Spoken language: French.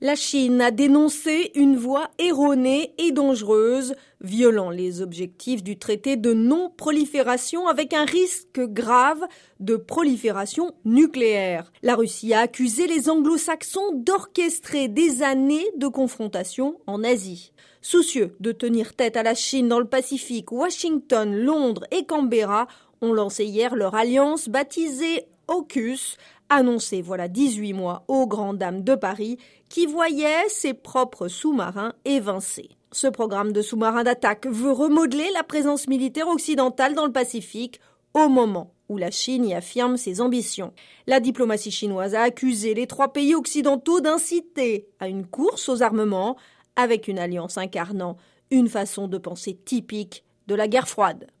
La Chine a dénoncé une voie erronée et dangereuse, violant les objectifs du traité de non-prolifération avec un risque grave de prolifération nucléaire. La Russie a accusé les anglo-saxons d'orchestrer des années de confrontation en Asie. Soucieux de tenir tête à la Chine dans le Pacifique, Washington, Londres et Canberra ont lancé hier leur alliance baptisée AUKUS, annoncée voilà 18 mois aux grandes dames de Paris qui voyaient ses propres sous-marins évincés. Ce programme de sous-marins d'attaque veut remodeler la présence militaire occidentale dans le Pacifique au moment où la Chine y affirme ses ambitions. La diplomatie chinoise a accusé les trois pays occidentaux d'inciter à une course aux armements avec une alliance incarnant une façon de penser typique de la guerre froide.